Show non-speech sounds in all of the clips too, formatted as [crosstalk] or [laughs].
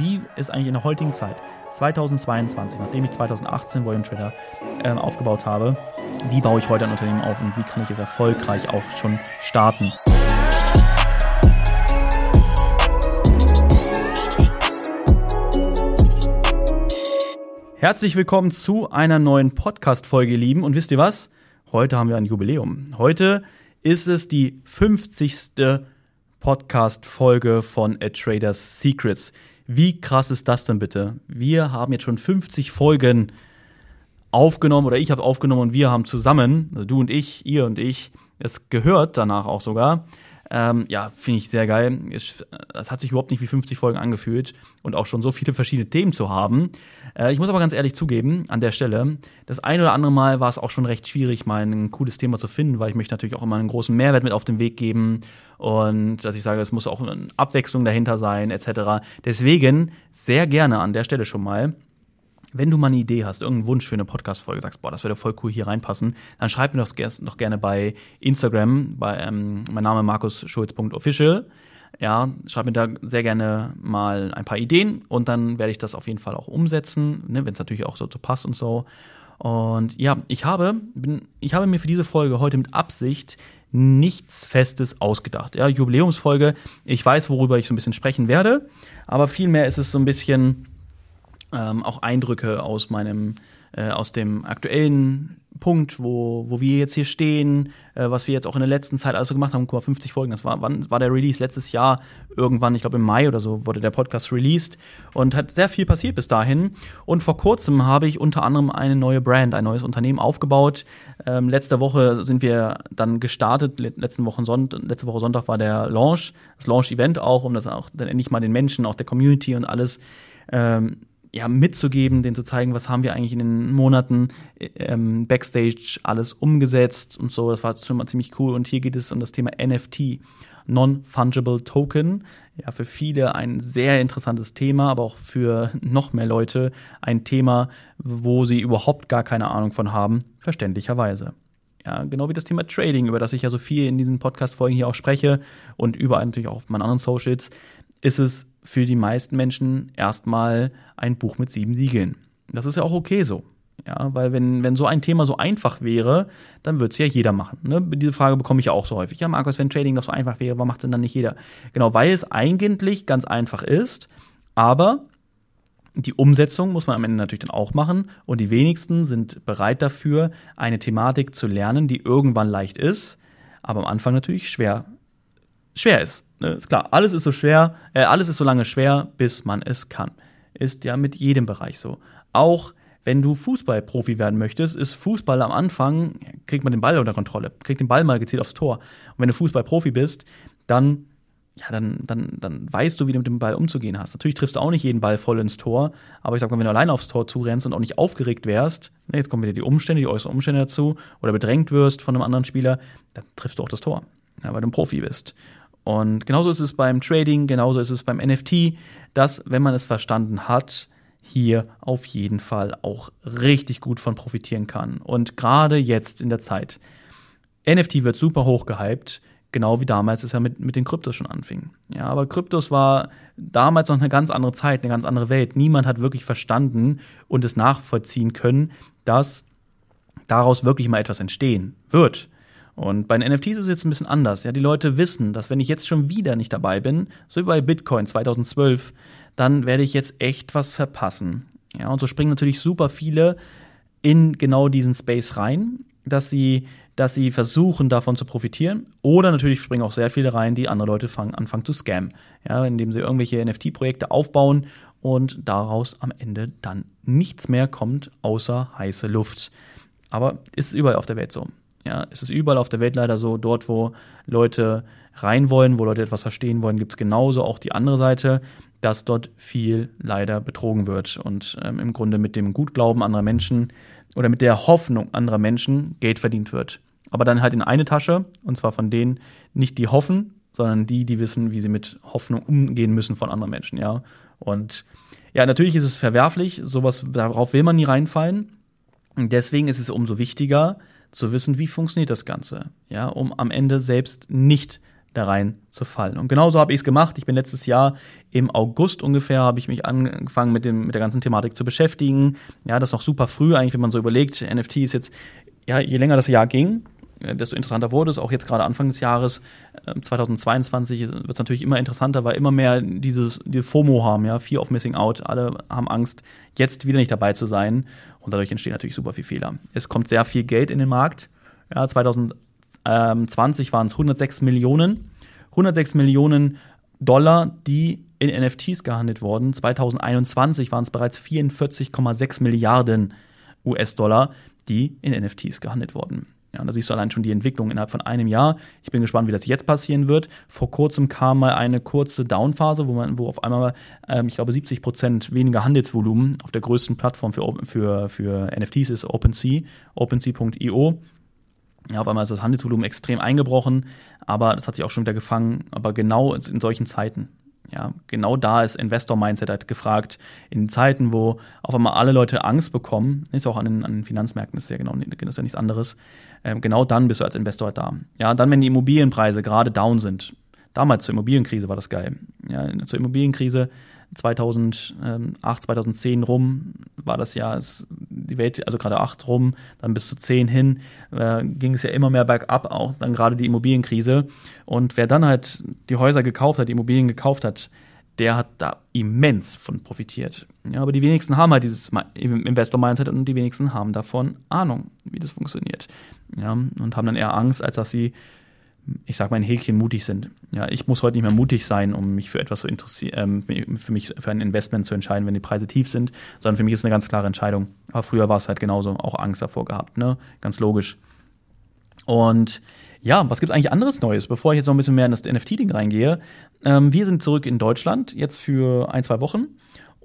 wie ist eigentlich in der heutigen Zeit, 2022, nachdem ich 2018 Volume Trader äh, aufgebaut habe, wie baue ich heute ein Unternehmen auf und wie kann ich es erfolgreich auch schon starten. Herzlich willkommen zu einer neuen Podcast-Folge, ihr Lieben. Und wisst ihr was? Heute haben wir ein Jubiläum. Heute ist es die 50. Podcast-Folge von A Trader's Secrets. Wie krass ist das denn bitte? Wir haben jetzt schon 50 Folgen aufgenommen oder ich habe aufgenommen und wir haben zusammen, also du und ich, ihr und ich, es gehört danach auch sogar. Ähm, ja, finde ich sehr geil. Es, es, hat sich überhaupt nicht wie 50 Folgen angefühlt und auch schon so viele verschiedene Themen zu haben. Äh, ich muss aber ganz ehrlich zugeben, an der Stelle, das ein oder andere Mal war es auch schon recht schwierig, mal ein cooles Thema zu finden, weil ich möchte natürlich auch immer einen großen Mehrwert mit auf den Weg geben und dass ich sage, es muss auch eine Abwechslung dahinter sein, etc. Deswegen sehr gerne an der Stelle schon mal wenn du mal eine Idee hast, irgendeinen Wunsch für eine Podcast-Folge, sagst, boah, das würde voll cool hier reinpassen, dann schreib mir das noch gerne bei Instagram, bei ähm, mein Name markusschulz.official. Ja, schreib mir da sehr gerne mal ein paar Ideen und dann werde ich das auf jeden Fall auch umsetzen, ne, wenn es natürlich auch so, so passt und so. Und ja, ich habe, bin, ich habe mir für diese Folge heute mit Absicht nichts Festes ausgedacht. Ja, Jubiläumsfolge, ich weiß, worüber ich so ein bisschen sprechen werde, aber vielmehr ist es so ein bisschen ähm, auch Eindrücke aus meinem, äh, aus dem aktuellen Punkt, wo, wo wir jetzt hier stehen, äh, was wir jetzt auch in der letzten Zeit also gemacht haben. Guck mal, 50 Folgen, das war, wann war der Release? Letztes Jahr irgendwann, ich glaube im Mai oder so, wurde der Podcast released und hat sehr viel passiert bis dahin. Und vor kurzem habe ich unter anderem eine neue Brand, ein neues Unternehmen aufgebaut. Ähm, letzte Woche sind wir dann gestartet, letzten Wochen Sonntag, letzte Woche Sonntag war der Launch, das Launch-Event auch, um das auch dann endlich mal den Menschen, auch der Community und alles ähm, ja, mitzugeben, denen zu zeigen, was haben wir eigentlich in den Monaten ähm, Backstage alles umgesetzt und so. Das war schon mal ziemlich cool. Und hier geht es um das Thema NFT, Non-Fungible Token. Ja, für viele ein sehr interessantes Thema, aber auch für noch mehr Leute ein Thema, wo sie überhaupt gar keine Ahnung von haben, verständlicherweise. Ja, genau wie das Thema Trading, über das ich ja so viel in diesen Podcast-Folgen hier auch spreche und überall natürlich auch auf meinen anderen Socials, ist es für die meisten Menschen erstmal ein Buch mit sieben Siegeln. Das ist ja auch okay so. Ja, weil wenn, wenn so ein Thema so einfach wäre, dann würde es ja jeder machen. Ne? Diese Frage bekomme ich ja auch so häufig. Ja, Markus, wenn Trading doch so einfach wäre, warum macht es denn dann nicht jeder? Genau, weil es eigentlich ganz einfach ist, aber die Umsetzung muss man am Ende natürlich dann auch machen und die wenigsten sind bereit dafür, eine Thematik zu lernen, die irgendwann leicht ist, aber am Anfang natürlich schwer, schwer ist. Ne? Ist klar, alles ist so schwer, äh, alles ist so lange schwer, bis man es kann. Ist ja mit jedem Bereich so. Auch wenn du Fußballprofi werden möchtest, ist Fußball am Anfang, kriegt man den Ball unter Kontrolle, kriegt den Ball mal gezielt aufs Tor. Und wenn du Fußballprofi bist, dann, ja, dann, dann, dann weißt du, wie du mit dem Ball umzugehen hast. Natürlich triffst du auch nicht jeden Ball voll ins Tor, aber ich sag mal, wenn du allein aufs Tor zurennst und auch nicht aufgeregt wärst, ne, jetzt kommen wieder die Umstände, die äußeren Umstände dazu, oder bedrängt wirst von einem anderen Spieler, dann triffst du auch das Tor, ja, weil du ein Profi bist. Und genauso ist es beim Trading, genauso ist es beim NFT, dass, wenn man es verstanden hat, hier auf jeden Fall auch richtig gut von profitieren kann. Und gerade jetzt in der Zeit. NFT wird super hoch gehypt, genau wie damals es ja mit, mit den Kryptos schon anfing. Ja, aber Kryptos war damals noch eine ganz andere Zeit, eine ganz andere Welt. Niemand hat wirklich verstanden und es nachvollziehen können, dass daraus wirklich mal etwas entstehen wird. Und bei den NFTs ist es jetzt ein bisschen anders. Ja, die Leute wissen, dass wenn ich jetzt schon wieder nicht dabei bin, so wie bei Bitcoin 2012, dann werde ich jetzt echt was verpassen. Ja, und so springen natürlich super viele in genau diesen Space rein, dass sie, dass sie versuchen, davon zu profitieren. Oder natürlich springen auch sehr viele rein, die andere Leute fangen, anfangen zu scammen. Ja, indem sie irgendwelche NFT-Projekte aufbauen und daraus am Ende dann nichts mehr kommt, außer heiße Luft. Aber ist überall auf der Welt so. Ja, es ist überall auf der Welt leider so, dort, wo Leute rein wollen, wo Leute etwas verstehen wollen, gibt es genauso auch die andere Seite, dass dort viel leider betrogen wird und ähm, im Grunde mit dem Gutglauben anderer Menschen oder mit der Hoffnung anderer Menschen Geld verdient wird. Aber dann halt in eine Tasche, und zwar von denen nicht die hoffen, sondern die, die wissen, wie sie mit Hoffnung umgehen müssen von anderen Menschen, ja. Und ja, natürlich ist es verwerflich, sowas, darauf will man nie reinfallen. Und deswegen ist es umso wichtiger, zu wissen, wie funktioniert das Ganze, ja, um am Ende selbst nicht da rein zu fallen. Und genauso habe ich es gemacht. Ich bin letztes Jahr im August ungefähr, habe ich mich angefangen mit, dem, mit der ganzen Thematik zu beschäftigen. Ja, das ist noch super früh eigentlich, wenn man so überlegt. NFT ist jetzt, ja, je länger das Jahr ging, äh, desto interessanter wurde es. Auch jetzt gerade Anfang des Jahres, 2022, ähm, wird es natürlich immer interessanter, weil immer mehr dieses die FOMO haben, ja, Fear of Missing Out. Alle haben Angst, jetzt wieder nicht dabei zu sein. Und dadurch entstehen natürlich super viel Fehler. Es kommt sehr viel Geld in den Markt. Ja, 2020 waren es 106 Millionen. 106 Millionen Dollar, die in NFTs gehandelt wurden. 2021 waren es bereits 44,6 Milliarden US-Dollar, die in NFTs gehandelt wurden. Ja, und da siehst du allein schon die Entwicklung innerhalb von einem Jahr. Ich bin gespannt, wie das jetzt passieren wird. Vor kurzem kam mal eine kurze Downphase, wo man, wo auf einmal, ähm, ich glaube, 70 Prozent weniger Handelsvolumen auf der größten Plattform für, für, für NFTs ist OpenSea, OpenSea.io. Ja, auf einmal ist das Handelsvolumen extrem eingebrochen, aber das hat sich auch schon wieder gefangen. Aber genau in solchen Zeiten, ja, genau da ist Investor-Mindset halt gefragt. In Zeiten, wo auf einmal alle Leute Angst bekommen, ist auch an den, an den Finanzmärkten, ist ja genau, ist ja nichts anderes. Ähm, genau dann bist du als Investor halt da. Ja, dann, wenn die Immobilienpreise gerade down sind. Damals zur Immobilienkrise war das geil. Ja, zur Immobilienkrise 2008, 2010 rum war das ja, die Welt, also gerade 8 rum, dann bis zu 10 hin, äh, ging es ja immer mehr bergab auch, dann gerade die Immobilienkrise. Und wer dann halt die Häuser gekauft hat, die Immobilien gekauft hat, der hat da immens von profitiert. Ja, aber die wenigsten haben halt dieses Investor-Mindset und die wenigsten haben davon Ahnung, wie das funktioniert. Ja, und haben dann eher Angst, als dass sie ich sag mal, ein Häkchen mutig sind. Ja, ich muss heute nicht mehr mutig sein, um mich für etwas zu interessieren, ähm, für mich für ein Investment zu entscheiden, wenn die Preise tief sind, sondern für mich ist eine ganz klare Entscheidung. Aber früher war es halt genauso, auch Angst davor gehabt, ne? Ganz logisch. Und ja, was gibt's eigentlich anderes Neues, bevor ich jetzt noch ein bisschen mehr in das NFT-Ding reingehe? Ähm, wir sind zurück in Deutschland, jetzt für ein, zwei Wochen.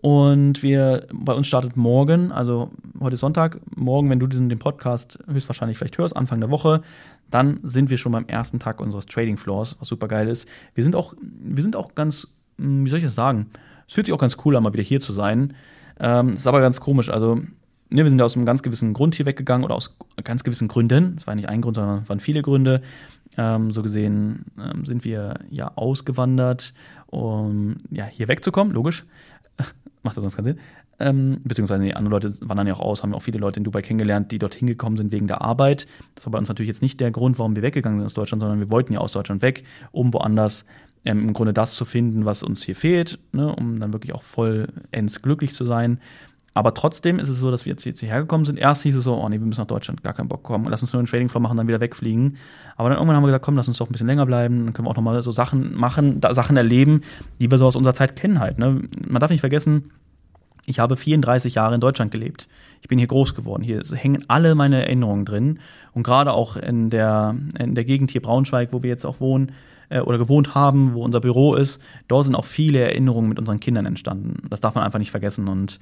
Und wir, bei uns startet morgen, also heute Sonntag, morgen, wenn du den, den Podcast höchstwahrscheinlich vielleicht hörst, Anfang der Woche, dann sind wir schon beim ersten Tag unseres Trading Floors, was super geil ist. Wir sind auch, wir sind auch ganz, hm, wie soll ich das sagen? Es fühlt sich auch ganz cool an, mal wieder hier zu sein. Ähm, ist aber ganz komisch. Also, ne, wir sind ja aus einem ganz gewissen Grund hier weggegangen oder aus ganz gewissen Gründen. Es war nicht ein Grund, sondern es waren viele Gründe. Ähm, so gesehen ähm, sind wir ja ausgewandert, um ja hier wegzukommen, logisch. Macht das sonst keinen Sinn. Ähm, beziehungsweise nee, andere Leute wandern ja auch aus, haben ja auch viele Leute in Dubai kennengelernt, die dort hingekommen sind wegen der Arbeit. Das war bei uns natürlich jetzt nicht der Grund, warum wir weggegangen sind aus Deutschland, sondern wir wollten ja aus Deutschland weg, um woanders ähm, im Grunde das zu finden, was uns hier fehlt, ne, um dann wirklich auch vollends glücklich zu sein. Aber trotzdem ist es so, dass wir jetzt hierher gekommen sind. Erst hieß es so, oh nee, wir müssen nach Deutschland, gar keinen Bock kommen. Lass uns nur einen Trading Floor machen, dann wieder wegfliegen. Aber dann irgendwann haben wir gesagt, komm, lass uns doch ein bisschen länger bleiben. Dann können wir auch nochmal so Sachen machen, da, Sachen erleben, die wir so aus unserer Zeit kennen halt. Ne? Man darf nicht vergessen, ich habe 34 Jahre in Deutschland gelebt. Ich bin hier groß geworden. Hier hängen alle meine Erinnerungen drin. Und gerade auch in der, in der Gegend hier Braunschweig, wo wir jetzt auch wohnen äh, oder gewohnt haben, wo unser Büro ist, dort sind auch viele Erinnerungen mit unseren Kindern entstanden. Das darf man einfach nicht vergessen. Und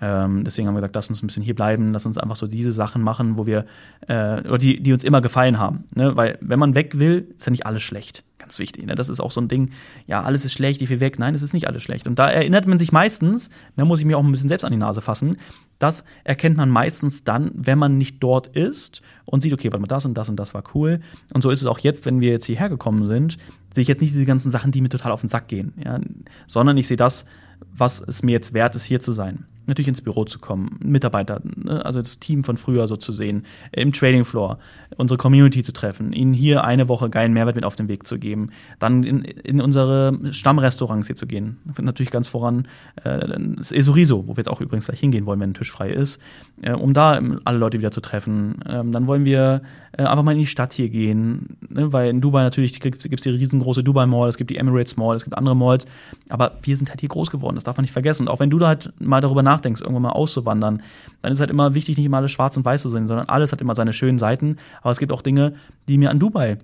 ähm, deswegen haben wir gesagt, lass uns ein bisschen hier bleiben, lass uns einfach so diese Sachen machen, wo wir, äh, oder die, die uns immer gefallen haben. Ne? Weil wenn man weg will, ist ja nicht alles schlecht. Ganz wichtig. Ne? Das ist auch so ein Ding, ja, alles ist schlecht, ich will weg. Nein, es ist nicht alles schlecht. Und da erinnert man sich meistens, da muss ich mir auch ein bisschen selbst an die Nase fassen, das erkennt man meistens dann, wenn man nicht dort ist und sieht, okay, warte mal, das und das und das war cool. Und so ist es auch jetzt, wenn wir jetzt hierher gekommen sind, sehe ich jetzt nicht diese ganzen Sachen, die mir total auf den Sack gehen, ja? sondern ich sehe das, was es mir jetzt wert ist, hier zu sein natürlich ins Büro zu kommen, Mitarbeiter, ne, also das Team von früher so zu sehen, im Trading Floor, unsere Community zu treffen, ihnen hier eine Woche geilen Mehrwert mit auf den Weg zu geben, dann in, in unsere Stammrestaurants hier zu gehen. Natürlich ganz voran äh, das Esoriso, wo wir jetzt auch übrigens gleich hingehen wollen, wenn ein Tisch frei ist, äh, um da alle Leute wieder zu treffen. Ähm, dann wollen wir äh, einfach mal in die Stadt hier gehen, ne, weil in Dubai natürlich gibt es die riesengroße Dubai Mall, es gibt die Emirates Mall, es gibt andere Malls, aber wir sind halt hier groß geworden, das darf man nicht vergessen. Und auch wenn du da halt mal darüber nachdenkst, nachdenkst, irgendwann mal auszuwandern, dann ist halt immer wichtig, nicht immer alles schwarz und weiß zu sehen, sondern alles hat immer seine schönen Seiten. Aber es gibt auch Dinge, die mir an Dubai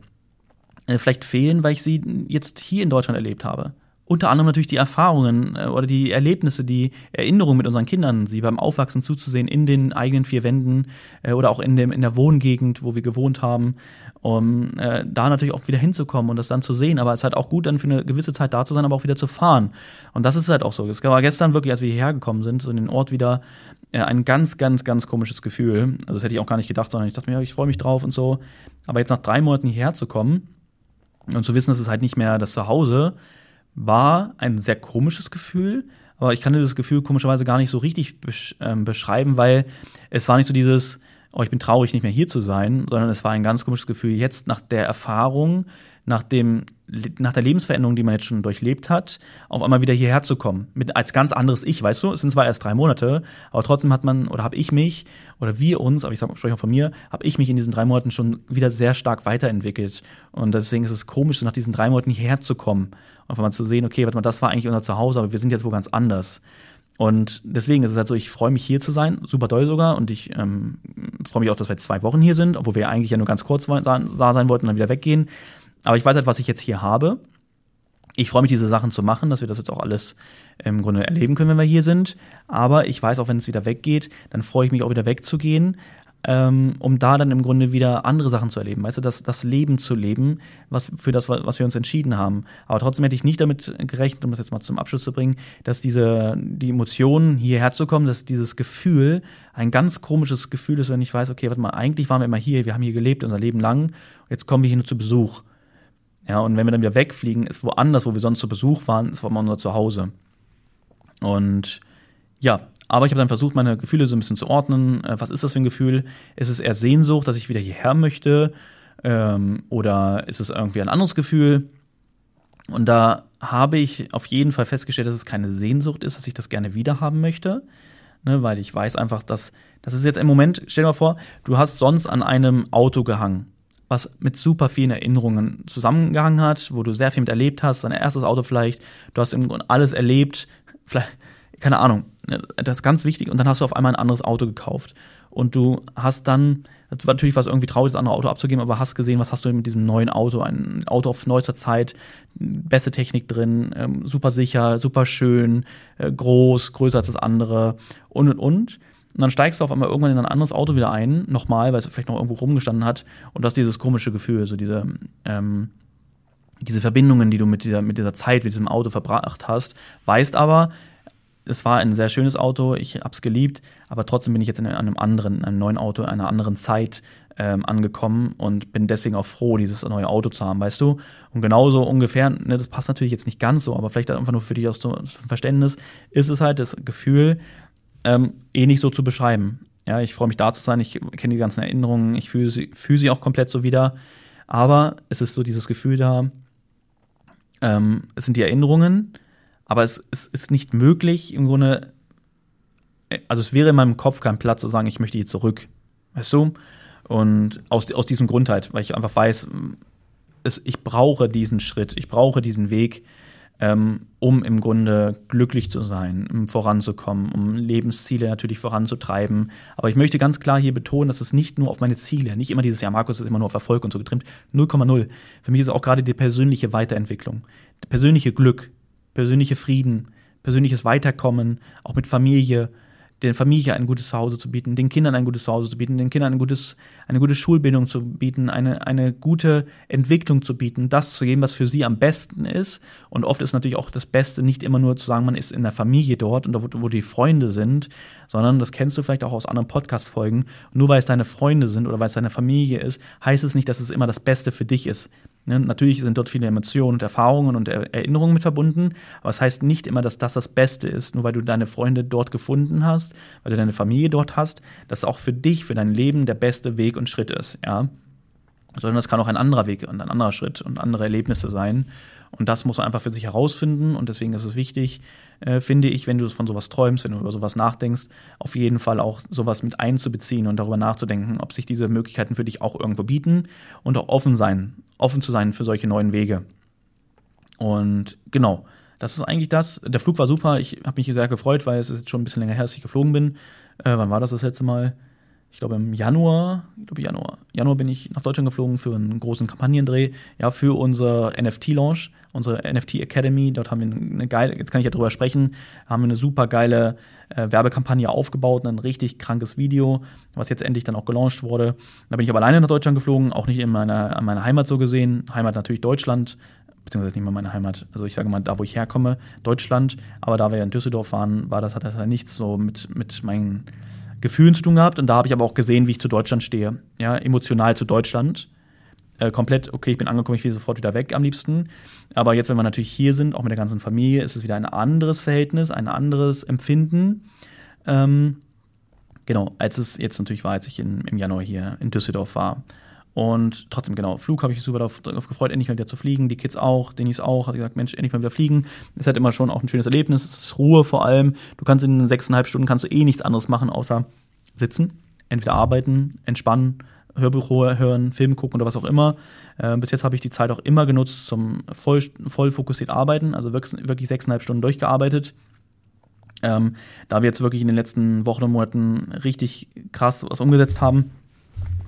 äh, vielleicht fehlen, weil ich sie jetzt hier in Deutschland erlebt habe. Unter anderem natürlich die Erfahrungen äh, oder die Erlebnisse, die Erinnerungen mit unseren Kindern, sie beim Aufwachsen zuzusehen in den eigenen vier Wänden äh, oder auch in, dem, in der Wohngegend, wo wir gewohnt haben, um äh, da natürlich auch wieder hinzukommen und das dann zu sehen. Aber es ist halt auch gut, dann für eine gewisse Zeit da zu sein, aber auch wieder zu fahren. Und das ist halt auch so. Es war gestern wirklich, als wir hierher gekommen sind, so in den Ort wieder, äh, ein ganz, ganz, ganz komisches Gefühl. Also das hätte ich auch gar nicht gedacht, sondern ich dachte mir, ich freue mich drauf und so. Aber jetzt nach drei Monaten hierher zu kommen, Und zu wissen, dass es halt nicht mehr das Zuhause war ein sehr komisches Gefühl, aber ich kann dieses Gefühl komischerweise gar nicht so richtig besch ähm, beschreiben, weil es war nicht so dieses, oh, ich bin traurig, nicht mehr hier zu sein, sondern es war ein ganz komisches Gefühl, jetzt nach der Erfahrung, nach dem, nach der Lebensveränderung, die man jetzt schon durchlebt hat, auf einmal wieder hierher zu kommen. Mit, als ganz anderes Ich, weißt du? Es sind zwar erst drei Monate, aber trotzdem hat man, oder habe ich mich, oder wir uns, aber ich spreche auch von mir, habe ich mich in diesen drei Monaten schon wieder sehr stark weiterentwickelt. Und deswegen ist es komisch, so nach diesen drei Monaten hierher zu kommen einfach mal zu sehen, okay, warte mal, das war eigentlich unser Zuhause, aber wir sind jetzt wo ganz anders. Und deswegen ist es halt so, ich freue mich hier zu sein, super doll sogar. Und ich ähm, freue mich auch, dass wir jetzt zwei Wochen hier sind, obwohl wir eigentlich ja nur ganz kurz da sein wollten und dann wieder weggehen. Aber ich weiß halt, was ich jetzt hier habe. Ich freue mich, diese Sachen zu machen, dass wir das jetzt auch alles im Grunde erleben können, wenn wir hier sind. Aber ich weiß auch, wenn es wieder weggeht, dann freue ich mich auch wieder wegzugehen ähm, um da dann im Grunde wieder andere Sachen zu erleben, weißt du, das, das Leben zu leben, was für das, was wir uns entschieden haben. Aber trotzdem hätte ich nicht damit gerechnet, um das jetzt mal zum Abschluss zu bringen, dass diese, die Emotionen hierher zu kommen, dass dieses Gefühl ein ganz komisches Gefühl ist, wenn ich weiß, okay, warte mal, eigentlich waren wir immer hier, wir haben hier gelebt unser Leben lang, jetzt kommen wir hier nur zu Besuch. Ja, und wenn wir dann wieder wegfliegen, ist woanders, wo wir sonst zu Besuch waren, ist immer unser Zuhause. Und ja, aber ich habe dann versucht, meine Gefühle so ein bisschen zu ordnen. Äh, was ist das für ein Gefühl? Ist es eher Sehnsucht, dass ich wieder hierher möchte? Ähm, oder ist es irgendwie ein anderes Gefühl? Und da habe ich auf jeden Fall festgestellt, dass es keine Sehnsucht ist, dass ich das gerne wieder haben möchte. Ne, weil ich weiß einfach, dass das ist jetzt im Moment, stell dir mal vor, du hast sonst an einem Auto gehangen, was mit super vielen Erinnerungen zusammengehangen hat, wo du sehr viel mit erlebt hast, dein erstes Auto vielleicht, du hast im Grunde alles erlebt, [laughs] vielleicht, keine Ahnung, das ist ganz wichtig. Und dann hast du auf einmal ein anderes Auto gekauft. Und du hast dann, natürlich war es irgendwie traurig, das andere Auto abzugeben, aber hast gesehen, was hast du mit diesem neuen Auto? Ein Auto auf neuester Zeit, beste Technik drin, ähm, super sicher, super schön, äh, groß, größer als das andere und und und. Und dann steigst du auf einmal irgendwann in ein anderes Auto wieder ein, nochmal, weil es vielleicht noch irgendwo rumgestanden hat, und du hast dieses komische Gefühl, so diese, ähm, diese Verbindungen, die du mit dieser, mit dieser Zeit, mit diesem Auto verbracht hast, weißt aber, es war ein sehr schönes Auto, ich habe es geliebt, aber trotzdem bin ich jetzt in einem anderen, in einem neuen Auto, einer anderen Zeit ähm, angekommen und bin deswegen auch froh, dieses neue Auto zu haben, weißt du? Und genauso ungefähr, ne, das passt natürlich jetzt nicht ganz so, aber vielleicht einfach nur für dich aus dem Verständnis, ist es halt das Gefühl, ähm, eh nicht so zu beschreiben. Ja, ich freue mich da zu sein, ich kenne die ganzen Erinnerungen, ich fühle sie, fühl sie auch komplett so wieder, aber es ist so dieses Gefühl da, ähm, es sind die Erinnerungen, aber es, es ist nicht möglich, im Grunde, also es wäre in meinem Kopf kein Platz zu sagen, ich möchte hier zurück. Weißt du? Und aus, aus diesem Grund halt, weil ich einfach weiß, es, ich brauche diesen Schritt, ich brauche diesen Weg, ähm, um im Grunde glücklich zu sein, um voranzukommen, um Lebensziele natürlich voranzutreiben. Aber ich möchte ganz klar hier betonen, dass es nicht nur auf meine Ziele, nicht immer dieses, ja, Markus ist immer nur auf Erfolg und so getrimmt, 0,0. Für mich ist auch gerade die persönliche Weiterentwicklung, das persönliche Glück, persönliche Frieden, persönliches Weiterkommen, auch mit Familie, der Familie ein gutes Zuhause zu bieten, den Kindern ein gutes Zuhause zu bieten, den Kindern ein gutes, eine gute Schulbildung zu bieten, eine, eine gute Entwicklung zu bieten, das zu geben, was für sie am besten ist. Und oft ist natürlich auch das Beste nicht immer nur zu sagen, man ist in der Familie dort und da, wo, wo die Freunde sind, sondern das kennst du vielleicht auch aus anderen Podcast-Folgen. Nur weil es deine Freunde sind oder weil es deine Familie ist, heißt es nicht, dass es immer das Beste für dich ist. Ne? Natürlich sind dort viele Emotionen und Erfahrungen und Erinnerungen mit verbunden, aber es das heißt nicht immer, dass das das Beste ist, nur weil du deine Freunde dort gefunden hast, weil du deine Familie dort hast, dass auch für dich, für dein Leben der beste Weg und Schritt ist, ja. Sondern es kann auch ein anderer Weg und ein anderer Schritt und andere Erlebnisse sein. Und das muss man einfach für sich herausfinden. Und deswegen ist es wichtig, äh, finde ich, wenn du von sowas träumst, wenn du über sowas nachdenkst, auf jeden Fall auch sowas mit einzubeziehen und darüber nachzudenken, ob sich diese Möglichkeiten für dich auch irgendwo bieten und auch offen sein, offen zu sein für solche neuen Wege. Und genau, das ist eigentlich das. Der Flug war super. Ich habe mich sehr gefreut, weil es ist jetzt schon ein bisschen länger her, dass ich geflogen bin. Äh, wann war das das letzte Mal? ich glaube im Januar, ich glaube Januar, Januar bin ich nach Deutschland geflogen für einen großen Kampagnendreh, ja, für unser NFT-Launch, unsere NFT Academy. Dort haben wir eine geile, jetzt kann ich ja drüber sprechen, haben wir eine super geile äh, Werbekampagne aufgebaut, ein richtig krankes Video, was jetzt endlich dann auch gelauncht wurde. Da bin ich aber alleine nach Deutschland geflogen, auch nicht in meiner, an meiner Heimat so gesehen. Heimat natürlich Deutschland, beziehungsweise nicht mal meine Heimat, also ich sage mal, da wo ich herkomme, Deutschland, aber da wir ja in Düsseldorf waren, war das, hat das ja nichts so mit, mit meinen Gefühlen zu tun gehabt und da habe ich aber auch gesehen, wie ich zu Deutschland stehe, ja, emotional zu Deutschland. Äh, komplett, okay, ich bin angekommen, ich will sofort wieder weg am liebsten. Aber jetzt, wenn wir natürlich hier sind, auch mit der ganzen Familie, ist es wieder ein anderes Verhältnis, ein anderes Empfinden. Ähm, genau, als es jetzt natürlich war, als ich in, im Januar hier in Düsseldorf war. Und trotzdem, genau, Flug habe ich super darauf, darauf, gefreut, endlich mal wieder zu fliegen. Die Kids auch, Denis auch, hat gesagt, Mensch, endlich mal wieder fliegen. Ist halt immer schon auch ein schönes Erlebnis. Es ist Ruhe vor allem. Du kannst in sechseinhalb Stunden kannst du eh nichts anderes machen, außer sitzen, entweder arbeiten, entspannen, Hörbuch hören, Film gucken oder was auch immer. Äh, bis jetzt habe ich die Zeit auch immer genutzt zum voll, voll fokussiert arbeiten, also wirklich, wirklich sechseinhalb Stunden durchgearbeitet. Ähm, da wir jetzt wirklich in den letzten Wochen und Monaten richtig krass was umgesetzt haben,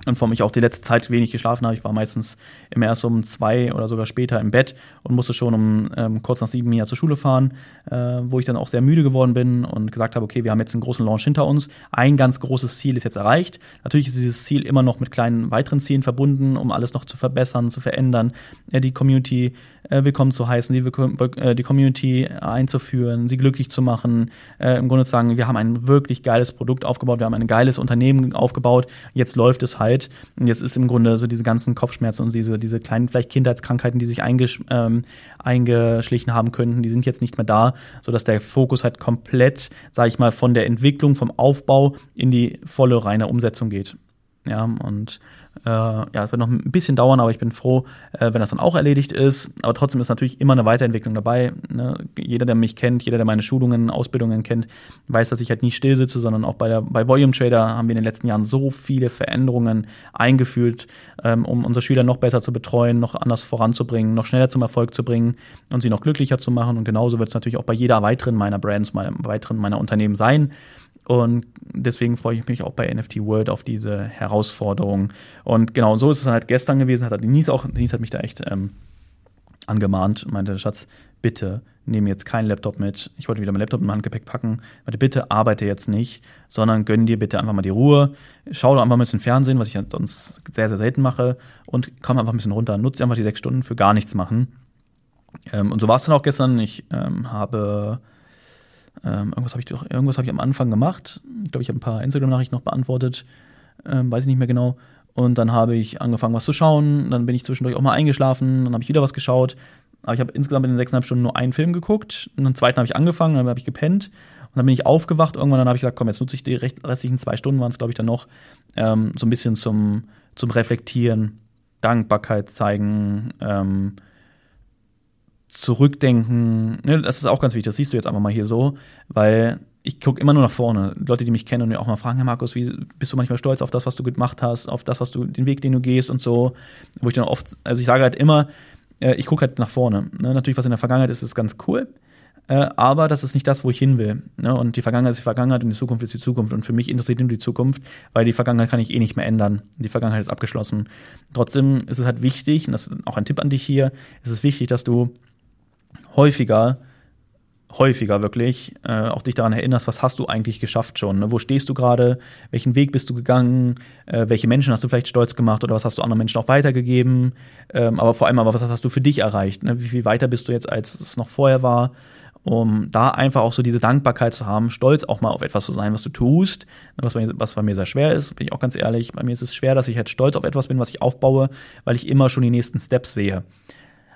und vor allem ich auch die letzte Zeit wenig geschlafen habe. Ich war meistens immer erst um zwei oder sogar später im Bett und musste schon um ähm, kurz nach sieben Jahren zur Schule fahren, äh, wo ich dann auch sehr müde geworden bin und gesagt habe, okay, wir haben jetzt einen großen Launch hinter uns. Ein ganz großes Ziel ist jetzt erreicht. Natürlich ist dieses Ziel immer noch mit kleinen weiteren Zielen verbunden, um alles noch zu verbessern, zu verändern, ja, die Community äh, willkommen zu heißen, die, äh, die Community einzuführen, sie glücklich zu machen, äh, im Grunde zu sagen, wir haben ein wirklich geiles Produkt aufgebaut, wir haben ein geiles Unternehmen aufgebaut, jetzt läuft es halt. Und jetzt ist im Grunde so diese ganzen Kopfschmerzen und diese, diese kleinen vielleicht Kindheitskrankheiten, die sich eingesch ähm, eingeschlichen haben könnten, die sind jetzt nicht mehr da, sodass der Fokus halt komplett, sage ich mal, von der Entwicklung, vom Aufbau in die volle reine Umsetzung geht. Ja, und äh, ja, es wird noch ein bisschen dauern, aber ich bin froh, äh, wenn das dann auch erledigt ist. Aber trotzdem ist natürlich immer eine Weiterentwicklung dabei. Ne? Jeder, der mich kennt, jeder, der meine Schulungen, Ausbildungen kennt, weiß, dass ich halt nicht still sitze, sondern auch bei der bei Volume Trader haben wir in den letzten Jahren so viele Veränderungen eingeführt, ähm, um unsere Schüler noch besser zu betreuen, noch anders voranzubringen, noch schneller zum Erfolg zu bringen und sie noch glücklicher zu machen. Und genauso wird es natürlich auch bei jeder weiteren meiner Brands, meiner weiteren meiner Unternehmen sein. Und deswegen freue ich mich auch bei NFT World auf diese Herausforderung. Und genau so ist es halt gestern gewesen, hat Denise auch, Denise hat mich da echt ähm, angemahnt, meinte, Schatz, bitte nehme jetzt keinen Laptop mit. Ich wollte wieder mein Laptop in mein Handgepäck packen. Meinte, bitte arbeite jetzt nicht, sondern gönn dir bitte einfach mal die Ruhe. Schau doch einfach ein bisschen Fernsehen, was ich sonst sehr, sehr selten mache. Und komm einfach ein bisschen runter. Nutze einfach die sechs Stunden für gar nichts machen. Ähm, und so war es dann auch gestern. Ich ähm, habe ähm, irgendwas habe ich doch, irgendwas habe ich am Anfang gemacht. Ich glaube, ich habe ein paar Instagram-Nachrichten noch beantwortet. Ähm, weiß ich nicht mehr genau. Und dann habe ich angefangen, was zu schauen. Dann bin ich zwischendurch auch mal eingeschlafen. Dann habe ich wieder was geschaut. Aber ich habe insgesamt in den sechseinhalb Stunden nur einen Film geguckt. Und den zweiten habe ich angefangen, dann habe ich gepennt. Und dann bin ich aufgewacht. Irgendwann dann habe ich gesagt, komm, jetzt nutze ich die restlichen zwei Stunden, waren es, glaube ich, dann noch, ähm, so ein bisschen zum, zum Reflektieren, Dankbarkeit zeigen, ähm, zurückdenken, ne, das ist auch ganz wichtig, das siehst du jetzt einfach mal hier so, weil ich gucke immer nur nach vorne. Leute, die mich kennen und mir auch mal fragen, Herr Markus, wie bist du manchmal stolz auf das, was du gemacht hast, auf das, was du, den Weg, den du gehst und so. Wo ich dann oft, also ich sage halt immer, äh, ich gucke halt nach vorne. Ne? Natürlich, was in der Vergangenheit ist, ist ganz cool. Äh, aber das ist nicht das, wo ich hin will. Ne? Und die Vergangenheit ist die Vergangenheit und die Zukunft ist die Zukunft. Und für mich interessiert nur die Zukunft, weil die Vergangenheit kann ich eh nicht mehr ändern. Die Vergangenheit ist abgeschlossen. Trotzdem ist es halt wichtig, und das ist auch ein Tipp an dich hier, ist es wichtig, dass du häufiger, häufiger wirklich, äh, auch dich daran erinnerst, was hast du eigentlich geschafft schon? Ne? Wo stehst du gerade? Welchen Weg bist du gegangen? Äh, welche Menschen hast du vielleicht stolz gemacht oder was hast du anderen Menschen auch weitergegeben? Ähm, aber vor allem aber, was hast du für dich erreicht? Ne? Wie viel weiter bist du jetzt, als es noch vorher war? um da einfach auch so diese Dankbarkeit zu haben, stolz auch mal auf etwas zu sein, was du tust, was bei, was bei mir sehr schwer ist, bin ich auch ganz ehrlich. Bei mir ist es schwer, dass ich halt stolz auf etwas bin, was ich aufbaue, weil ich immer schon die nächsten Steps sehe.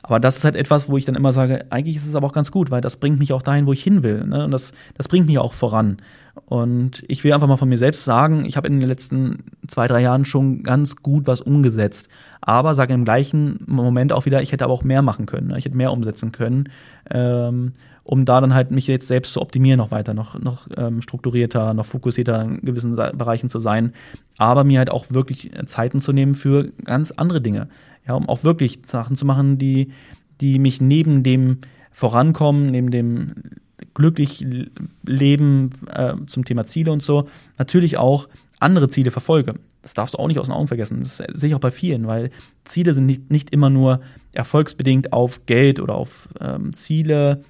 Aber das ist halt etwas, wo ich dann immer sage, eigentlich ist es aber auch ganz gut, weil das bringt mich auch dahin, wo ich hin will. Ne? Und das, das bringt mich auch voran. Und ich will einfach mal von mir selbst sagen, ich habe in den letzten zwei, drei Jahren schon ganz gut was umgesetzt. Aber sage im gleichen Moment auch wieder, ich hätte aber auch mehr machen können. Ne? Ich hätte mehr umsetzen können, ähm, um da dann halt mich jetzt selbst zu optimieren, noch weiter, noch, noch ähm, strukturierter, noch fokussierter in gewissen Bereichen zu sein. Aber mir halt auch wirklich Zeiten zu nehmen für ganz andere Dinge ja, um auch wirklich Sachen zu machen, die, die mich neben dem Vorankommen, neben dem glücklich Leben äh, zum Thema Ziele und so, natürlich auch andere Ziele verfolge. Das darfst du auch nicht aus den Augen vergessen. Das sehe ich auch bei vielen, weil Ziele sind nicht, nicht immer nur erfolgsbedingt auf Geld oder auf ähm, Ziele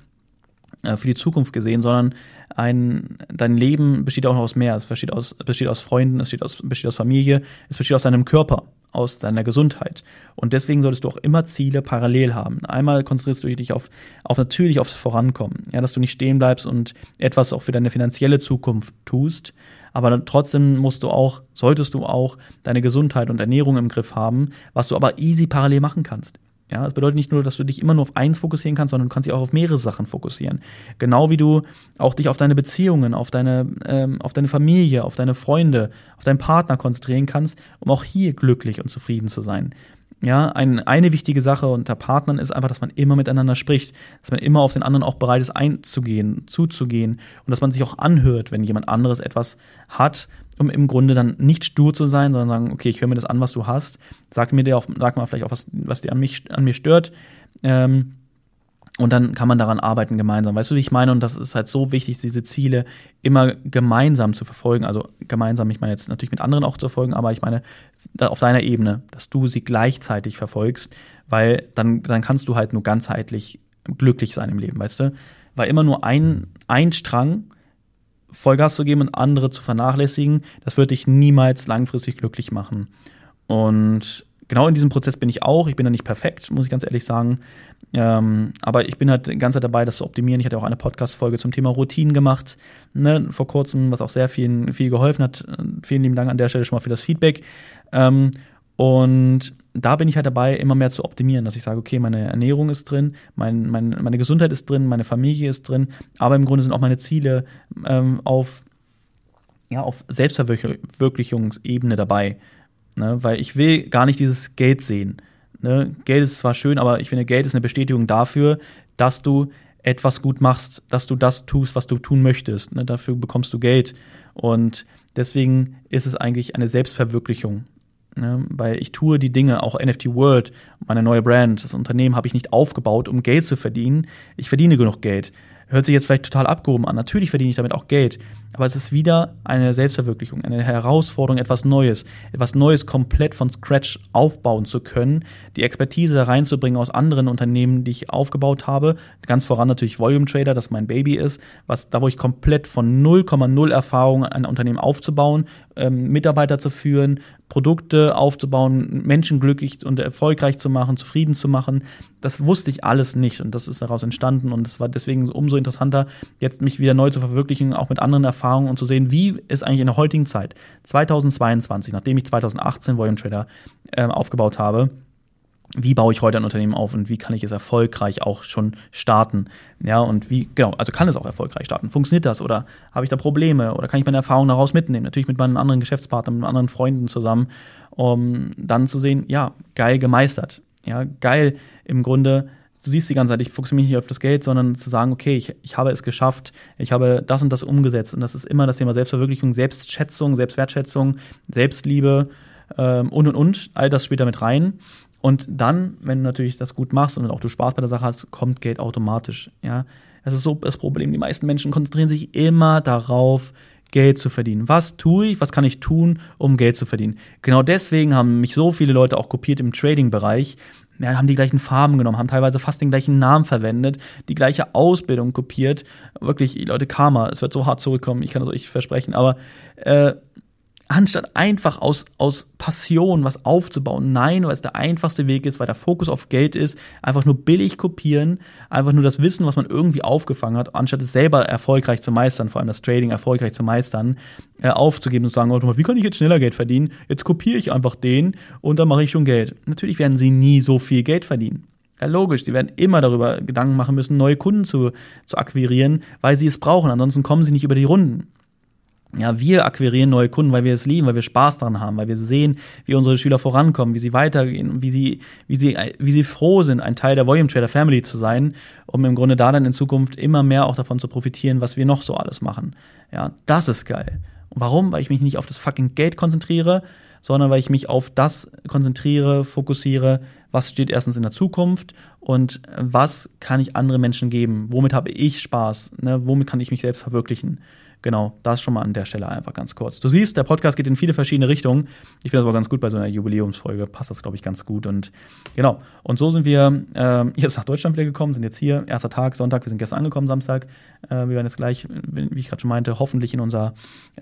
für die Zukunft gesehen, sondern ein, dein Leben besteht auch noch aus mehr. Es besteht aus, besteht aus Freunden, es besteht aus, besteht aus Familie, es besteht aus deinem Körper aus deiner Gesundheit. Und deswegen solltest du auch immer Ziele parallel haben. Einmal konzentrierst du dich auf, auf natürlich aufs Vorankommen. Ja, dass du nicht stehen bleibst und etwas auch für deine finanzielle Zukunft tust. Aber trotzdem musst du auch, solltest du auch deine Gesundheit und Ernährung im Griff haben, was du aber easy parallel machen kannst. Ja, das bedeutet nicht nur, dass du dich immer nur auf eins fokussieren kannst, sondern du kannst dich auch auf mehrere Sachen fokussieren. Genau wie du auch dich auf deine Beziehungen, auf deine, ähm, auf deine Familie, auf deine Freunde, auf deinen Partner konzentrieren kannst, um auch hier glücklich und zufrieden zu sein. Ja, ein, eine wichtige Sache unter Partnern ist einfach, dass man immer miteinander spricht, dass man immer auf den anderen auch bereit ist einzugehen, zuzugehen und dass man sich auch anhört, wenn jemand anderes etwas hat, um im Grunde dann nicht stur zu sein, sondern sagen, okay, ich höre mir das an, was du hast, sag mir dir auch, sag mal vielleicht auch was, was dir an mich, an mir stört. Ähm, und dann kann man daran arbeiten gemeinsam. Weißt du, wie ich meine? Und das ist halt so wichtig, diese Ziele immer gemeinsam zu verfolgen. Also gemeinsam, ich meine jetzt natürlich mit anderen auch zu verfolgen, aber ich meine auf deiner Ebene, dass du sie gleichzeitig verfolgst, weil dann, dann kannst du halt nur ganzheitlich glücklich sein im Leben, weißt du? Weil immer nur ein, ein Strang Vollgas zu geben und andere zu vernachlässigen, das wird dich niemals langfristig glücklich machen. Und genau in diesem Prozess bin ich auch. Ich bin da nicht perfekt, muss ich ganz ehrlich sagen. Ähm, aber ich bin halt die ganze Zeit dabei, das zu optimieren. Ich hatte auch eine Podcast-Folge zum Thema Routinen gemacht, ne, vor kurzem, was auch sehr viel, viel geholfen hat. Vielen lieben Dank an der Stelle schon mal für das Feedback. Ähm, und da bin ich halt dabei, immer mehr zu optimieren, dass ich sage, okay, meine Ernährung ist drin, mein, mein, meine Gesundheit ist drin, meine Familie ist drin, aber im Grunde sind auch meine Ziele ähm, auf, ja, auf Selbstverwirklichungsebene dabei. Ne? Weil ich will gar nicht dieses Geld sehen. Ne? Geld ist zwar schön, aber ich finde, Geld ist eine Bestätigung dafür, dass du etwas gut machst, dass du das tust, was du tun möchtest. Ne? Dafür bekommst du Geld. Und deswegen ist es eigentlich eine Selbstverwirklichung. Ne? Weil ich tue die Dinge, auch NFT World, meine neue Brand, das Unternehmen habe ich nicht aufgebaut, um Geld zu verdienen. Ich verdiene genug Geld. Hört sich jetzt vielleicht total abgehoben an. Natürlich verdiene ich damit auch Geld. Aber es ist wieder eine Selbstverwirklichung, eine Herausforderung, etwas Neues. Etwas Neues komplett von Scratch aufbauen zu können. Die Expertise reinzubringen aus anderen Unternehmen, die ich aufgebaut habe. Ganz voran natürlich Volume Trader, das mein Baby ist. Was, da wo ich komplett von 0,0 Erfahrung ein Unternehmen aufzubauen, ähm, Mitarbeiter zu führen, Produkte aufzubauen, Menschen glücklich und erfolgreich zu machen, zufrieden zu machen. Das wusste ich alles nicht und das ist daraus entstanden und es war deswegen umso interessanter, jetzt mich wieder neu zu verwirklichen, auch mit anderen Erfahrungen und zu sehen, wie es eigentlich in der heutigen Zeit, 2022, nachdem ich 2018 Volume Trader äh, aufgebaut habe, wie baue ich heute ein Unternehmen auf und wie kann ich es erfolgreich auch schon starten? Ja, und wie, genau, also kann es auch erfolgreich starten. Funktioniert das oder habe ich da Probleme oder kann ich meine Erfahrungen daraus mitnehmen? Natürlich mit meinen anderen Geschäftspartnern, mit anderen Freunden zusammen, um dann zu sehen, ja, geil gemeistert. Ja, geil im Grunde, du siehst die ganze Zeit, ich fokussiere mich nicht auf das Geld, sondern zu sagen, okay, ich, ich habe es geschafft, ich habe das und das umgesetzt. Und das ist immer das Thema Selbstverwirklichung, Selbstschätzung, Selbstwertschätzung, Selbstliebe ähm, und und und. All das spielt damit rein. Und dann, wenn du natürlich das gut machst und auch du Spaß bei der Sache hast, kommt Geld automatisch. Ja, das ist so das Problem. Die meisten Menschen konzentrieren sich immer darauf, Geld zu verdienen. Was tue ich? Was kann ich tun, um Geld zu verdienen? Genau deswegen haben mich so viele Leute auch kopiert im Trading-Bereich. Ja, haben die gleichen Farben genommen, haben teilweise fast den gleichen Namen verwendet, die gleiche Ausbildung kopiert. Wirklich, Leute, Karma, es wird so hart zurückkommen, ich kann es euch versprechen, aber äh, anstatt einfach aus, aus Passion was aufzubauen. Nein, weil es der einfachste Weg ist, weil der Fokus auf Geld ist, einfach nur billig kopieren, einfach nur das Wissen, was man irgendwie aufgefangen hat, anstatt es selber erfolgreich zu meistern, vor allem das Trading erfolgreich zu meistern, äh, aufzugeben und zu sagen, wie kann ich jetzt schneller Geld verdienen? Jetzt kopiere ich einfach den und dann mache ich schon Geld. Natürlich werden sie nie so viel Geld verdienen. Ja, logisch, sie werden immer darüber Gedanken machen müssen, neue Kunden zu, zu akquirieren, weil sie es brauchen. Ansonsten kommen sie nicht über die Runden ja, wir akquirieren neue Kunden, weil wir es lieben, weil wir Spaß daran haben, weil wir sehen, wie unsere Schüler vorankommen, wie sie weitergehen, wie sie, wie sie, wie sie froh sind, ein Teil der Volume Trader Family zu sein, um im Grunde da dann in Zukunft immer mehr auch davon zu profitieren, was wir noch so alles machen. Ja, das ist geil. Und warum? Weil ich mich nicht auf das fucking Geld konzentriere, sondern weil ich mich auf das konzentriere, fokussiere, was steht erstens in der Zukunft und was kann ich anderen Menschen geben? Womit habe ich Spaß? Ne? Womit kann ich mich selbst verwirklichen? Genau, das schon mal an der Stelle einfach ganz kurz. Du siehst, der Podcast geht in viele verschiedene Richtungen. Ich finde das aber ganz gut bei so einer Jubiläumsfolge. Passt das, glaube ich, ganz gut. Und genau. Und so sind wir äh, [laughs] jetzt nach Deutschland wieder gekommen, sind jetzt hier. Erster Tag, Sonntag. Wir sind gestern angekommen, Samstag. Äh, wir werden jetzt gleich, wie ich gerade schon meinte, hoffentlich in unser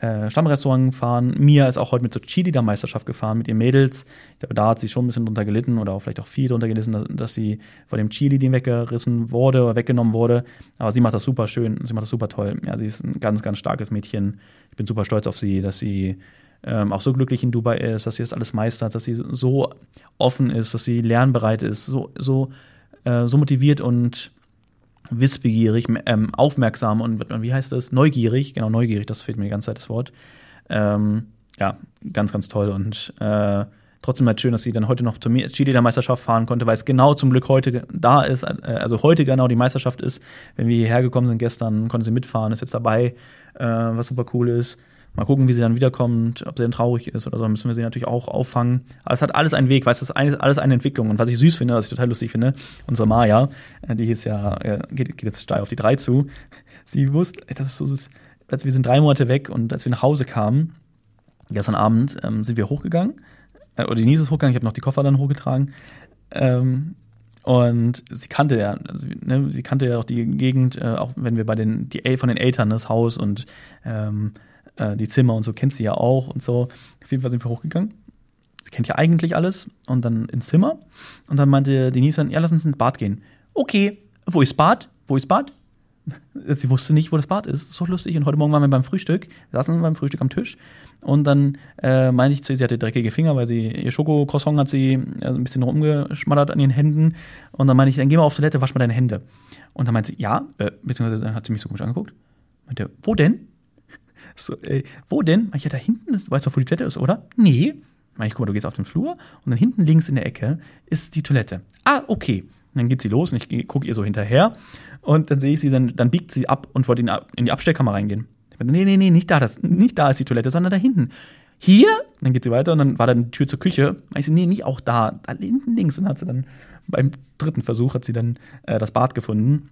äh, Stammrestaurant fahren. Mia ist auch heute mit zur Cheerleader-Meisterschaft gefahren mit ihren Mädels. Ich glaube, da hat sie schon ein bisschen drunter gelitten oder auch vielleicht auch viel drunter gelitten, dass, dass sie von dem Cheerleading weggerissen wurde oder weggenommen wurde. Aber sie macht das super schön. Sie macht das super toll. Ja, sie ist ein ganz, ganz starkes Mädchen. Ich bin super stolz auf sie, dass sie ähm, auch so glücklich in Dubai ist, dass sie das alles meistert, dass sie so offen ist, dass sie lernbereit ist, so, so, äh, so motiviert und wissbegierig, ähm, aufmerksam und wie heißt das? Neugierig, genau, neugierig, das fehlt mir die ganze Zeit das Wort. Ähm, ja, ganz, ganz toll und äh, trotzdem halt schön, dass sie dann heute noch zur Cheerleader-Meisterschaft fahren konnte, weil es genau zum Glück heute da ist, äh, also heute genau die Meisterschaft ist. Wenn wir hierher gekommen sind gestern, konnte sie mitfahren, ist jetzt dabei, äh, was super cool ist. Mal gucken, wie sie dann wiederkommt, ob sie dann traurig ist oder so, müssen wir sie natürlich auch auffangen. Aber es hat alles einen Weg, du, das ist alles eine Entwicklung. Und was ich süß finde, was ich total lustig finde, unsere Maya, äh, die ist ja, geht, geht jetzt steil auf die drei zu, sie wusste, das ist so süß, als wir sind drei Monate weg und als wir nach Hause kamen, gestern Abend, ähm, sind wir hochgegangen, äh, oder Denise ist hochgegangen, ich habe noch die Koffer dann hochgetragen. Ähm, und sie kannte ja, also, ne, sie kannte ja auch die Gegend, äh, auch wenn wir bei den, die von den Eltern das Haus und ähm, äh, die Zimmer und so kennt sie ja auch und so. Auf jeden Fall sind wir hochgegangen. Sie kennt ja eigentlich alles und dann ins Zimmer. Und dann meinte Denise dann, ja, lass uns ins Bad gehen. Okay, wo ist Bad? Wo ist Bad? Sie wusste nicht, wo das Bad ist. So lustig. Und heute Morgen waren wir beim Frühstück, wir saßen beim Frühstück am Tisch. Und dann äh, meinte ich zu ihr, sie hatte dreckige Finger, weil sie ihr Schokocroissant hat sie äh, ein bisschen rumgeschmattert an ihren Händen. Und dann meinte ich, dann geh mal auf Toilette, wasch mal deine Hände. Und dann meinte sie, ja, äh, beziehungsweise dann hat sie mich so komisch angeguckt. Meinte, wo denn? [laughs] So, ey, wo denn? Ich ja, da hinten ist, weißt du, wo die Toilette ist, oder? Nee. Ich, guck mal, du gehst auf den Flur und dann hinten links in der Ecke ist die Toilette. Ah, okay. Und dann geht sie los und ich gucke ihr so hinterher und dann sehe ich sie, dann, dann biegt sie ab und wollte in, in die Abstellkammer reingehen. Ich meine, nee, nee, nee, nicht da, das, nicht da ist die Toilette, sondern da hinten. Hier? Dann geht sie weiter und dann war da eine Tür zur Küche. Ich so, nee, nicht auch da, da hinten links. Und dann hat sie dann beim dritten Versuch hat sie dann äh, das Bad gefunden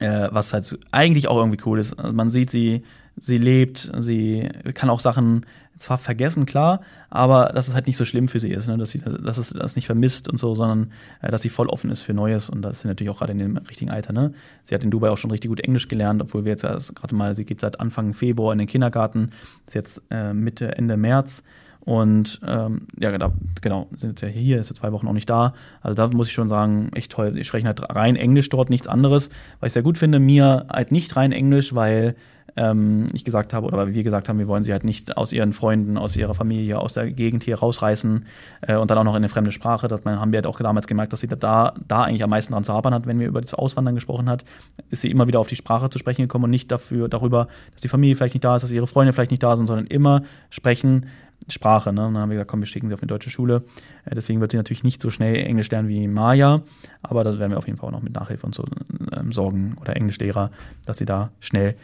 äh, was halt eigentlich auch irgendwie cool ist. Also man sieht sie, sie lebt, sie kann auch Sachen zwar vergessen, klar, aber dass es halt nicht so schlimm für sie ist, ne? dass sie dass es das nicht vermisst und so, sondern äh, dass sie voll offen ist für Neues und das ist sie natürlich auch gerade in dem richtigen Alter. Ne? Sie hat in Dubai auch schon richtig gut Englisch gelernt, obwohl wir jetzt gerade mal, sie geht seit Anfang Februar in den Kindergarten, ist jetzt äh, Mitte, Ende März und ähm, ja, genau, genau, sind jetzt ja hier, ist ja zwei Wochen auch nicht da. Also da muss ich schon sagen, echt toll. Ich spreche halt rein Englisch dort, nichts anderes. Was ich sehr gut finde, mir halt nicht rein Englisch, weil ähm, ich gesagt habe, oder weil wir gesagt haben, wir wollen sie halt nicht aus ihren Freunden, aus ihrer Familie, aus der Gegend hier rausreißen äh, und dann auch noch in eine fremde Sprache. Das haben wir halt auch damals gemerkt, dass sie da, da eigentlich am meisten dran zu arbeiten hat, wenn wir über das Auswandern gesprochen hat, ist sie immer wieder auf die Sprache zu sprechen gekommen und nicht dafür, darüber, dass die Familie vielleicht nicht da ist, dass ihre Freunde vielleicht nicht da sind, sondern immer sprechen, Sprache. Ne? Und dann haben wir gesagt, komm, wir schicken sie auf eine deutsche Schule. Äh, deswegen wird sie natürlich nicht so schnell Englisch lernen wie Maya, aber da werden wir auf jeden Fall auch noch mit Nachhilfe und so ähm, sorgen oder Englischlehrer, dass sie da schnell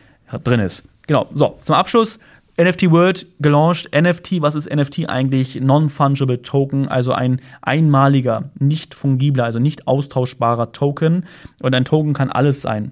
drin ist. Genau, so, zum Abschluss. NFT World gelauncht. NFT, was ist NFT eigentlich? Non-fungible Token, also ein einmaliger, nicht fungibler, also nicht austauschbarer Token. Und ein Token kann alles sein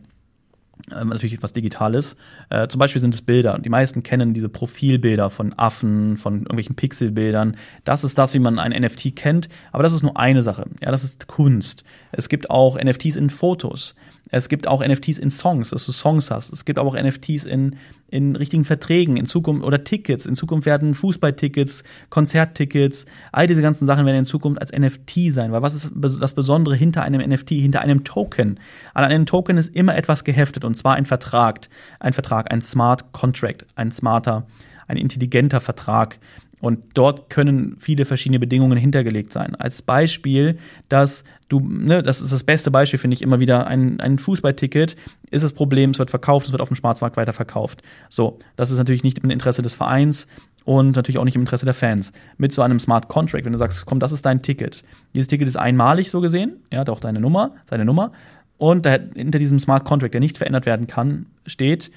ähm, natürlich etwas Digitales. Äh, zum Beispiel sind es Bilder. Die meisten kennen diese Profilbilder von Affen, von irgendwelchen Pixelbildern. Das ist das, wie man ein NFT kennt. Aber das ist nur eine Sache. Ja, das ist Kunst. Es gibt auch NFTs in Fotos. Es gibt auch NFTs in Songs, dass du Songs hast. Es gibt auch NFTs in, in richtigen Verträgen in Zukunft oder Tickets. In Zukunft werden Fußballtickets, Konzerttickets, all diese ganzen Sachen werden in Zukunft als NFT sein. Weil was ist das Besondere hinter einem NFT, hinter einem Token? An einem Token ist immer etwas geheftet und zwar ein Vertrag. Ein Vertrag, ein Smart Contract, ein smarter, ein intelligenter Vertrag. Und dort können viele verschiedene Bedingungen hintergelegt sein. Als Beispiel, dass du, ne, das ist das beste Beispiel, finde ich immer wieder, ein, ein Fußballticket ist das Problem, es wird verkauft, es wird auf dem Schwarzmarkt weiterverkauft. So, das ist natürlich nicht im Interesse des Vereins und natürlich auch nicht im Interesse der Fans. Mit so einem Smart Contract, wenn du sagst, komm, das ist dein Ticket. Dieses Ticket ist einmalig so gesehen, ja, hat auch deine Nummer, seine Nummer. Und da, hinter diesem Smart Contract, der nicht verändert werden kann, steht,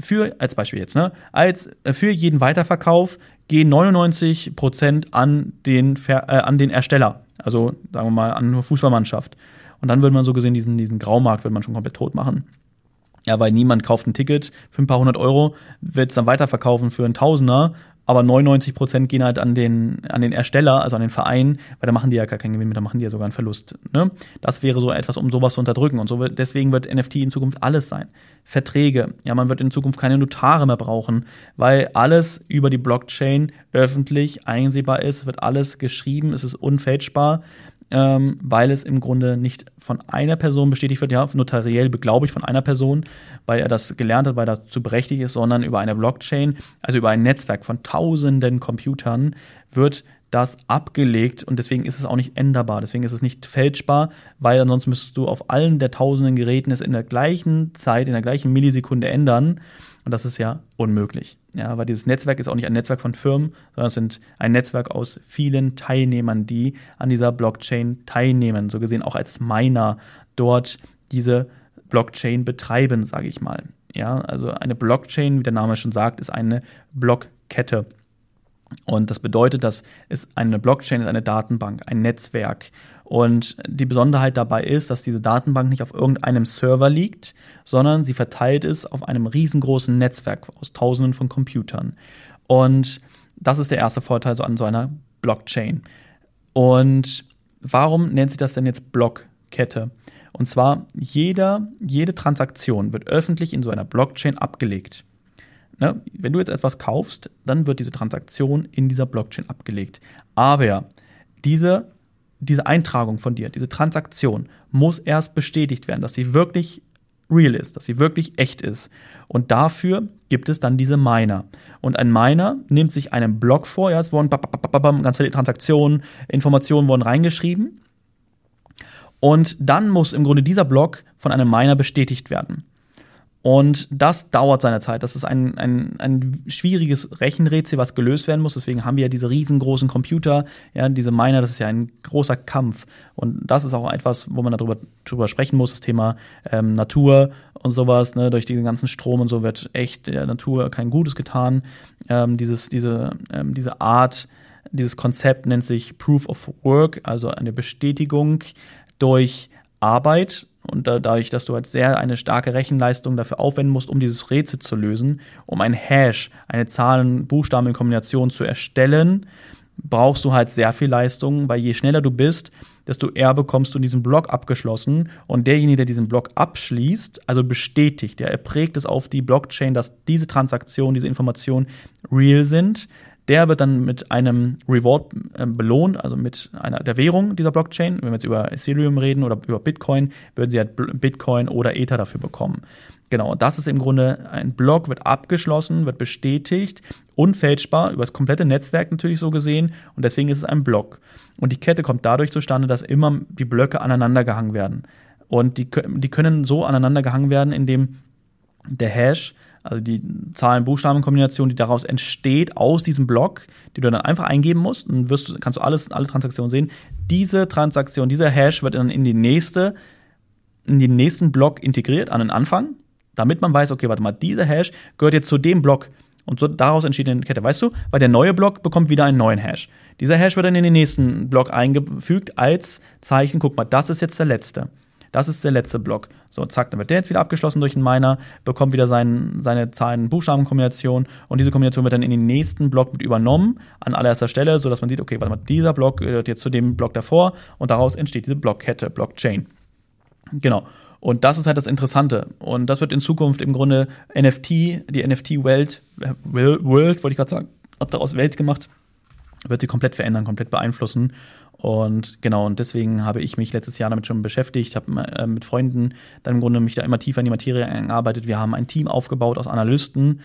für, als Beispiel jetzt, ne, als äh, für jeden Weiterverkauf gehen 99 an den, äh, an den Ersteller. Also, sagen wir mal, an eine Fußballmannschaft. Und dann würde man so gesehen diesen, diesen Graumarkt würde man schon komplett tot machen. Ja, weil niemand kauft ein Ticket für ein paar hundert Euro, wird es dann weiterverkaufen für einen Tausender aber 99 Prozent gehen halt an den, an den Ersteller, also an den Verein, weil da machen die ja gar keinen Gewinn mehr, da machen die ja sogar einen Verlust. Ne? Das wäre so etwas, um sowas zu unterdrücken. Und so wird, deswegen wird NFT in Zukunft alles sein. Verträge. Ja, man wird in Zukunft keine Notare mehr brauchen, weil alles über die Blockchain öffentlich einsehbar ist, wird alles geschrieben, es ist unfälschbar ähm, weil es im Grunde nicht von einer Person bestätigt wird, ja, notariell beglaubigt von einer Person, weil er das gelernt hat, weil er dazu berechtigt ist, sondern über eine Blockchain, also über ein Netzwerk von tausenden Computern, wird das abgelegt und deswegen ist es auch nicht änderbar, deswegen ist es nicht fälschbar, weil ansonsten müsstest du auf allen der tausenden Geräten es in der gleichen Zeit, in der gleichen Millisekunde ändern und das ist ja unmöglich. Ja, weil dieses Netzwerk ist auch nicht ein Netzwerk von Firmen, sondern es sind ein Netzwerk aus vielen Teilnehmern, die an dieser Blockchain teilnehmen, so gesehen auch als Miner dort diese Blockchain betreiben, sage ich mal. Ja, also eine Blockchain, wie der Name schon sagt, ist eine Blockkette. Und das bedeutet, dass es eine Blockchain ist eine Datenbank, ein Netzwerk. Und die Besonderheit dabei ist, dass diese Datenbank nicht auf irgendeinem Server liegt, sondern sie verteilt ist auf einem riesengroßen Netzwerk aus Tausenden von Computern. Und das ist der erste Vorteil so an so einer Blockchain. Und warum nennt sich das denn jetzt Blockkette? Und zwar jeder, jede Transaktion wird öffentlich in so einer Blockchain abgelegt. Ne? Wenn du jetzt etwas kaufst, dann wird diese Transaktion in dieser Blockchain abgelegt. Aber diese diese Eintragung von dir, diese Transaktion muss erst bestätigt werden, dass sie wirklich real ist, dass sie wirklich echt ist. Und dafür gibt es dann diese Miner. Und ein Miner nimmt sich einen Block vor, ja, es wurden ganz viele Transaktionen, Informationen wurden reingeschrieben. Und dann muss im Grunde dieser Block von einem Miner bestätigt werden. Und das dauert seine Zeit. Das ist ein, ein, ein schwieriges Rechenrätsel, was gelöst werden muss. Deswegen haben wir ja diese riesengroßen Computer, ja, diese Miner, das ist ja ein großer Kampf. Und das ist auch etwas, wo man darüber, darüber sprechen muss, das Thema ähm, Natur und sowas. Ne? Durch diesen ganzen Strom und so wird echt der Natur kein Gutes getan. Ähm, dieses, diese, ähm, diese Art, dieses Konzept nennt sich Proof of Work, also eine Bestätigung durch Arbeit und dadurch, dass du halt sehr eine starke Rechenleistung dafür aufwenden musst, um dieses Rätsel zu lösen, um ein Hash, eine Zahlen-Buchstaben-Kombination zu erstellen, brauchst du halt sehr viel Leistung, weil je schneller du bist, desto eher bekommst du diesen Block abgeschlossen. Und derjenige, der diesen Block abschließt, also bestätigt, ja, er prägt es auf die Blockchain, dass diese Transaktionen, diese Informationen real sind, der wird dann mit einem Reward äh, belohnt, also mit einer der Währung dieser Blockchain. Wenn wir jetzt über Ethereum reden oder über Bitcoin, würden sie halt Bitcoin oder Ether dafür bekommen. Genau, das ist im Grunde ein Block, wird abgeschlossen, wird bestätigt, unfälschbar, über das komplette Netzwerk natürlich so gesehen und deswegen ist es ein Block. Und die Kette kommt dadurch zustande, dass immer die Blöcke aneinander gehangen werden. Und die, die können so aneinander gehangen werden, indem der Hash also die Zahlen-Buchstaben-Kombination, die daraus entsteht aus diesem Block, die du dann einfach eingeben musst, dann wirst kannst du alles, alle Transaktionen sehen. Diese Transaktion, dieser Hash wird dann in die nächste, in den nächsten Block integriert an den Anfang, damit man weiß, okay, warte mal, dieser Hash gehört jetzt zu dem Block. Und so daraus entsteht eine Kette, weißt du? Weil der neue Block bekommt wieder einen neuen Hash. Dieser Hash wird dann in den nächsten Block eingefügt als Zeichen, guck mal, das ist jetzt der letzte. Das ist der letzte Block. So, zack, dann wird der jetzt wieder abgeschlossen durch einen Miner, bekommt wieder sein, seine Zahlen-Buchstaben-Kombination und diese Kombination wird dann in den nächsten Block mit übernommen, an allererster Stelle, sodass man sieht, okay, warte mal, dieser Block gehört jetzt zu dem Block davor und daraus entsteht diese Blockkette, Blockchain. Genau. Und das ist halt das Interessante. Und das wird in Zukunft im Grunde NFT, die NFT-Welt, World, wollte ich gerade sagen, hab daraus Welt gemacht, wird sie komplett verändern, komplett beeinflussen. Und genau, und deswegen habe ich mich letztes Jahr damit schon beschäftigt, habe äh, mit Freunden dann im Grunde mich da immer tiefer in die Materie eingearbeitet. Wir haben ein Team aufgebaut aus Analysten,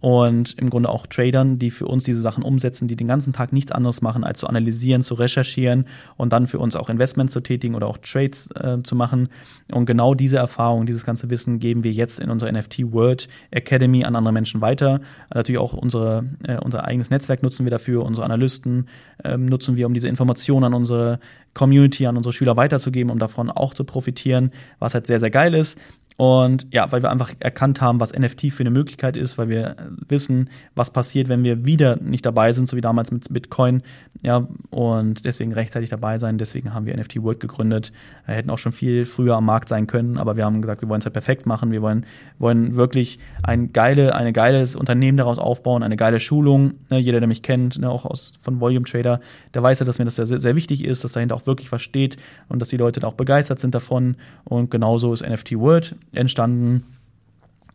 und im Grunde auch Tradern, die für uns diese Sachen umsetzen, die den ganzen Tag nichts anderes machen, als zu analysieren, zu recherchieren und dann für uns auch Investments zu tätigen oder auch Trades äh, zu machen. Und genau diese Erfahrung, dieses ganze Wissen geben wir jetzt in unserer NFT World Academy an andere Menschen weiter. Natürlich auch unsere, äh, unser eigenes Netzwerk nutzen wir dafür, unsere Analysten äh, nutzen wir, um diese Informationen an unsere Community, an unsere Schüler weiterzugeben, um davon auch zu profitieren, was halt sehr, sehr geil ist. Und ja, weil wir einfach erkannt haben, was NFT für eine Möglichkeit ist, weil wir wissen, was passiert, wenn wir wieder nicht dabei sind, so wie damals mit Bitcoin. Ja, und deswegen rechtzeitig dabei sein. Deswegen haben wir NFT World gegründet. Wir hätten auch schon viel früher am Markt sein können, aber wir haben gesagt, wir wollen es halt perfekt machen. Wir wollen, wollen wirklich ein geile, eine geiles Unternehmen daraus aufbauen, eine geile Schulung. Ne, jeder, der mich kennt, ne, auch aus, von Volume Trader, der weiß ja, dass mir das sehr, sehr wichtig ist, dass dahinter auch wirklich was steht und dass die Leute da auch begeistert sind davon. Und genauso ist NFT World entstanden.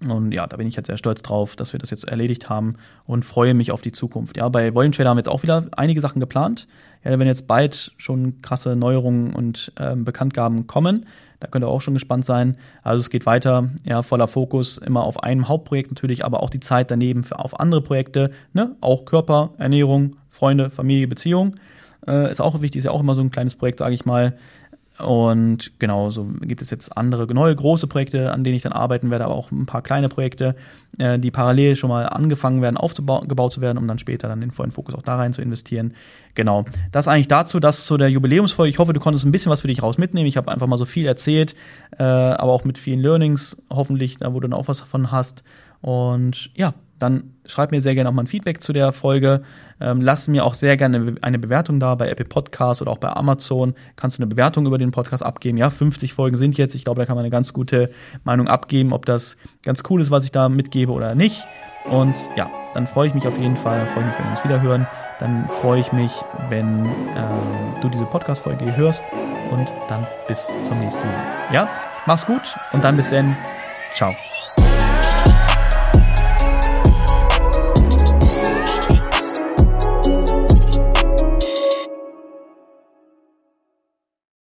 Und ja, da bin ich jetzt sehr stolz drauf, dass wir das jetzt erledigt haben und freue mich auf die Zukunft. Ja, bei Volume Trader haben wir jetzt auch wieder einige Sachen geplant. Ja, wenn jetzt bald schon krasse Neuerungen und ähm, Bekanntgaben kommen, da könnt ihr auch schon gespannt sein. Also es geht weiter, ja, voller Fokus immer auf einem Hauptprojekt natürlich, aber auch die Zeit daneben für auf andere Projekte, ne? Auch Körper, Ernährung, Freunde, Familie, Beziehung. Äh, ist auch wichtig, ist ja auch immer so ein kleines Projekt, sage ich mal. Und genau, so gibt es jetzt andere neue große Projekte, an denen ich dann arbeiten werde, aber auch ein paar kleine Projekte, äh, die parallel schon mal angefangen werden, aufgebaut zu werden, um dann später dann den vollen Fokus auch da rein zu investieren. Genau, das eigentlich dazu, das zu der Jubiläumsfolge. Ich hoffe, du konntest ein bisschen was für dich raus mitnehmen. Ich habe einfach mal so viel erzählt, äh, aber auch mit vielen Learnings, hoffentlich, da wo du dann auch was davon hast. Und ja, dann schreib mir sehr gerne auch mal ein Feedback zu der Folge. Ähm, lass mir auch sehr gerne eine Bewertung da bei Apple Podcasts oder auch bei Amazon. Kannst du eine Bewertung über den Podcast abgeben? Ja, 50 Folgen sind jetzt. Ich glaube, da kann man eine ganz gute Meinung abgeben, ob das ganz cool ist, was ich da mitgebe oder nicht. Und ja, dann freue ich mich auf jeden Fall. Freue mich, wenn wir uns wieder hören. Dann freue ich mich, wenn ähm, du diese Podcast-Folge hörst. Und dann bis zum nächsten Mal. Ja, mach's gut und dann bis dann. Ciao.